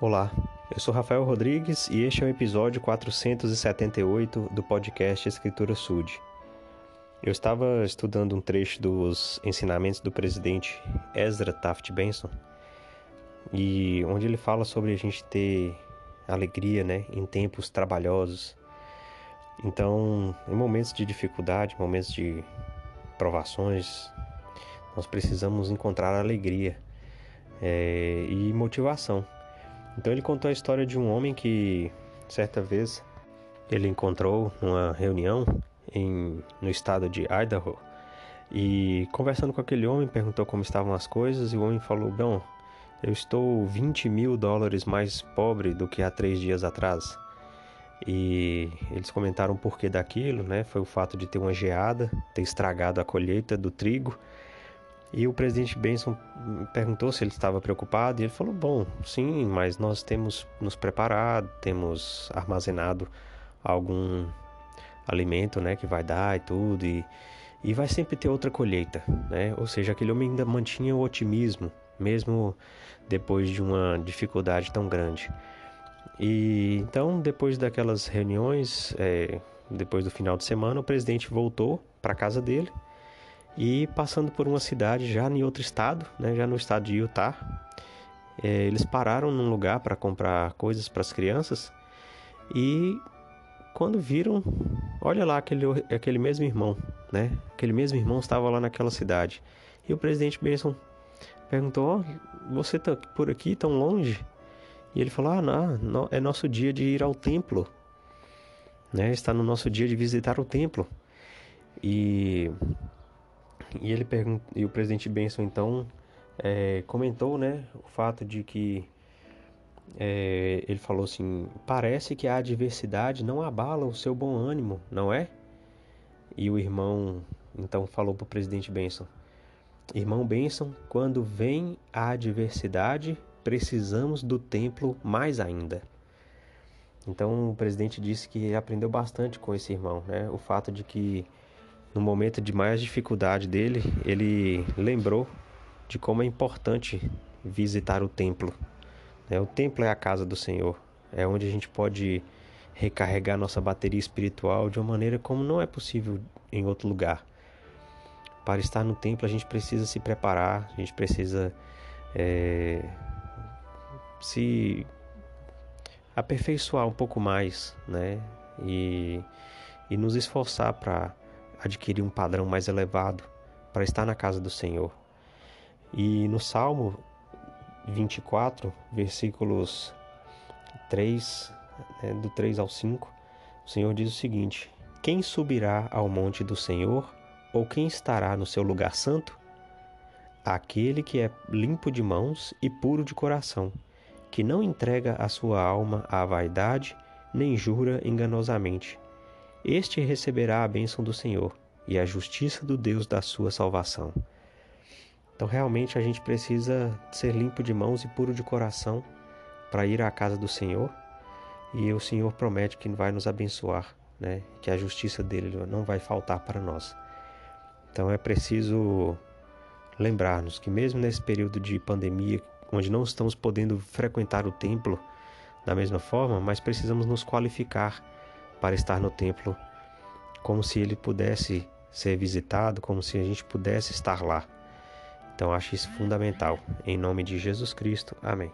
Olá, eu sou Rafael Rodrigues e este é o episódio 478 do podcast Escritura Sud. Eu estava estudando um trecho dos ensinamentos do presidente Ezra Taft Benson e onde ele fala sobre a gente ter alegria, né, em tempos trabalhosos. Então, em momentos de dificuldade, momentos de provações, nós precisamos encontrar alegria é, e motivação então ele contou a história de um homem que certa vez ele encontrou numa reunião em, no estado de Idaho e conversando com aquele homem perguntou como estavam as coisas e o homem falou: Bom, eu estou 20 mil dólares mais pobre do que há três dias atrás. E eles comentaram o porquê daquilo, né? Foi o fato de ter uma geada, ter estragado a colheita do trigo e o presidente Benson perguntou se ele estava preocupado e ele falou: Bom, sim, mas nós temos nos preparado, temos armazenado algum alimento né, que vai dar e tudo, e, e vai sempre ter outra colheita. Né? Ou seja, aquele homem ainda mantinha o otimismo, mesmo depois de uma dificuldade tão grande. E então, depois daquelas reuniões, é, depois do final de semana, o presidente voltou para casa dele e passando por uma cidade já em outro estado, né, já no estado de Utah, é, eles pararam num lugar para comprar coisas para as crianças e quando viram, olha lá aquele, aquele mesmo irmão, né? Aquele mesmo irmão estava lá naquela cidade. E o presidente Benson perguntou: oh, Você está por aqui tão longe? E ele falou: Ah, não, é nosso dia de ir ao templo, né? Está no nosso dia de visitar o templo. E e ele pergunta, e o presidente Benson então é, comentou, né, o fato de que é, ele falou assim: parece que a adversidade não abala o seu bom ânimo, não é? E o irmão então falou para o presidente Benson: Irmão Benson, quando vem a adversidade, precisamos do templo mais ainda. Então o presidente disse que aprendeu bastante com esse irmão, né? O fato de que no momento de mais dificuldade dele, ele lembrou de como é importante visitar o templo. Né? O templo é a casa do Senhor, é onde a gente pode recarregar nossa bateria espiritual de uma maneira como não é possível em outro lugar. Para estar no templo, a gente precisa se preparar, a gente precisa é, se aperfeiçoar um pouco mais, né? E, e nos esforçar para adquirir um padrão mais elevado para estar na casa do Senhor. E no Salmo 24, versículos 3, né, do 3 ao 5, o Senhor diz o seguinte: Quem subirá ao monte do Senhor, ou quem estará no seu lugar santo? Aquele que é limpo de mãos e puro de coração, que não entrega a sua alma à vaidade, nem jura enganosamente este receberá a bênção do Senhor e a justiça do Deus da sua salvação. Então, realmente, a gente precisa ser limpo de mãos e puro de coração para ir à casa do Senhor. E o Senhor promete que vai nos abençoar, né? que a justiça dele não vai faltar para nós. Então, é preciso lembrar-nos que, mesmo nesse período de pandemia, onde não estamos podendo frequentar o templo da mesma forma, mas precisamos nos qualificar para estar no templo, como se ele pudesse ser visitado, como se a gente pudesse estar lá. Então acho isso fundamental. Em nome de Jesus Cristo. Amém.